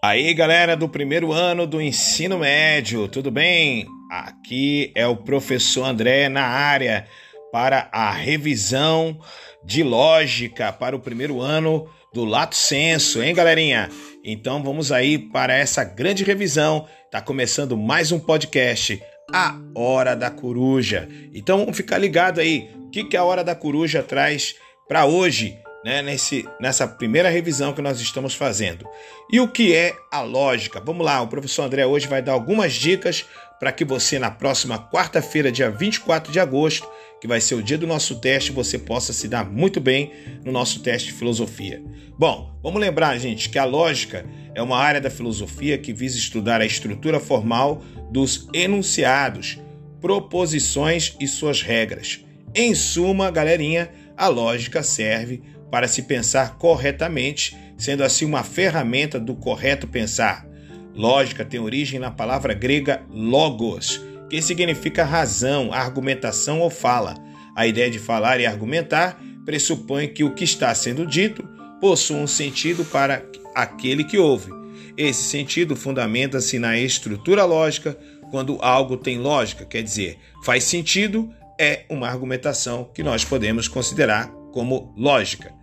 Aí, galera do primeiro ano do ensino médio, tudo bem? Aqui é o professor André na área para a revisão de lógica para o primeiro ano do Lato Senso, hein, galerinha? Então vamos aí para essa grande revisão. Tá começando mais um podcast, A Hora da Coruja. Então vamos ficar ligado aí. O que, que a Hora da Coruja traz para hoje? Né, nesse, nessa primeira revisão que nós estamos fazendo. E o que é a lógica? Vamos lá, o professor André hoje vai dar algumas dicas para que você, na próxima quarta-feira, dia 24 de agosto, que vai ser o dia do nosso teste, você possa se dar muito bem no nosso teste de filosofia. Bom, vamos lembrar, gente, que a lógica é uma área da filosofia que visa estudar a estrutura formal dos enunciados, proposições e suas regras. Em suma, galerinha, a lógica serve para se pensar corretamente, sendo assim uma ferramenta do correto pensar. Lógica tem origem na palavra grega logos, que significa razão, argumentação ou fala. A ideia de falar e argumentar pressupõe que o que está sendo dito possui um sentido para aquele que ouve. Esse sentido fundamenta-se na estrutura lógica. Quando algo tem lógica, quer dizer, faz sentido, é uma argumentação que nós podemos considerar como lógica.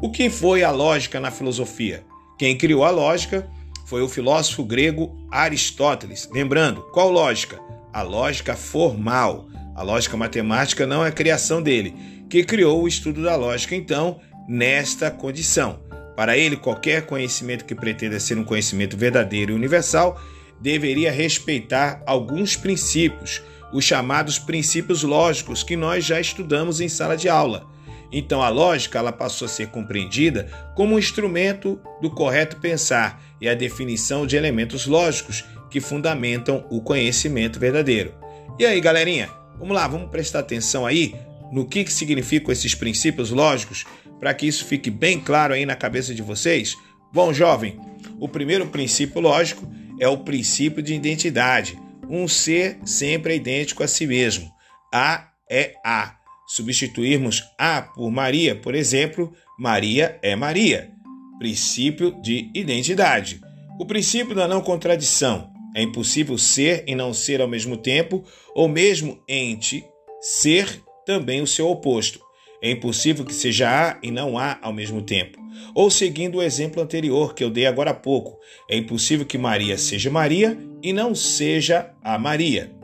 O que foi a lógica na filosofia? Quem criou a lógica foi o filósofo grego Aristóteles. Lembrando, qual lógica? A lógica formal. A lógica matemática não é criação dele, que criou o estudo da lógica, então, nesta condição. Para ele, qualquer conhecimento que pretenda ser um conhecimento verdadeiro e universal deveria respeitar alguns princípios, os chamados princípios lógicos que nós já estudamos em sala de aula. Então a lógica ela passou a ser compreendida como um instrumento do correto pensar e a definição de elementos lógicos que fundamentam o conhecimento verdadeiro. E aí, galerinha, vamos lá, vamos prestar atenção aí no que, que significam esses princípios lógicos para que isso fique bem claro aí na cabeça de vocês? Bom, jovem, o primeiro princípio lógico é o princípio de identidade. Um ser sempre é idêntico a si mesmo. A é A substituirmos A por Maria, por exemplo, Maria é Maria. Princípio de identidade. O princípio da não contradição. É impossível ser e não ser ao mesmo tempo, ou mesmo ente ser também o seu oposto. É impossível que seja A e não A ao mesmo tempo. Ou seguindo o exemplo anterior que eu dei agora há pouco, é impossível que Maria seja Maria e não seja a Maria.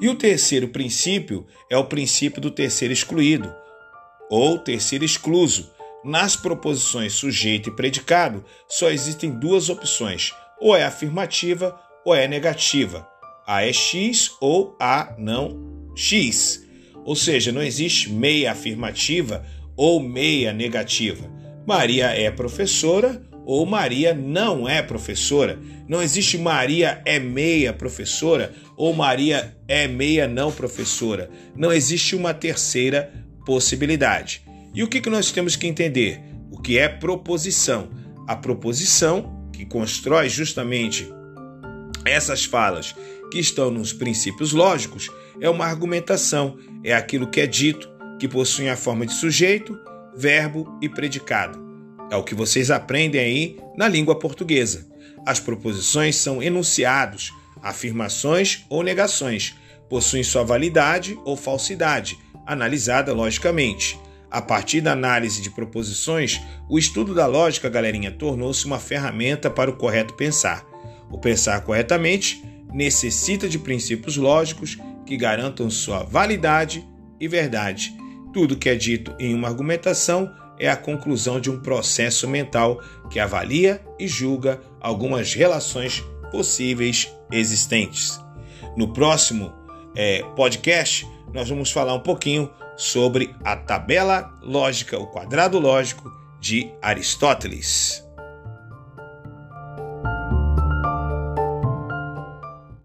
E o terceiro princípio é o princípio do terceiro excluído, ou terceiro excluso. Nas proposições sujeito e predicado, só existem duas opções: ou é afirmativa ou é negativa. A é X ou A não X. Ou seja, não existe meia afirmativa ou meia negativa. Maria é professora ou Maria não é professora. Não existe Maria é meia professora ou Maria é meia não professora. Não existe uma terceira possibilidade. E o que, que nós temos que entender? O que é proposição? A proposição, que constrói justamente essas falas que estão nos princípios lógicos, é uma argumentação, é aquilo que é dito, que possui a forma de sujeito, verbo e predicado. É o que vocês aprendem aí na língua portuguesa. As proposições são enunciados, afirmações ou negações, possuem sua validade ou falsidade, analisada logicamente. A partir da análise de proposições, o estudo da lógica, galerinha, tornou-se uma ferramenta para o correto pensar. O pensar corretamente necessita de princípios lógicos que garantam sua validade e verdade. Tudo que é dito em uma argumentação é a conclusão de um processo mental que avalia e julga algumas relações possíveis existentes. No próximo é, podcast, nós vamos falar um pouquinho sobre a tabela lógica, o quadrado lógico de Aristóteles.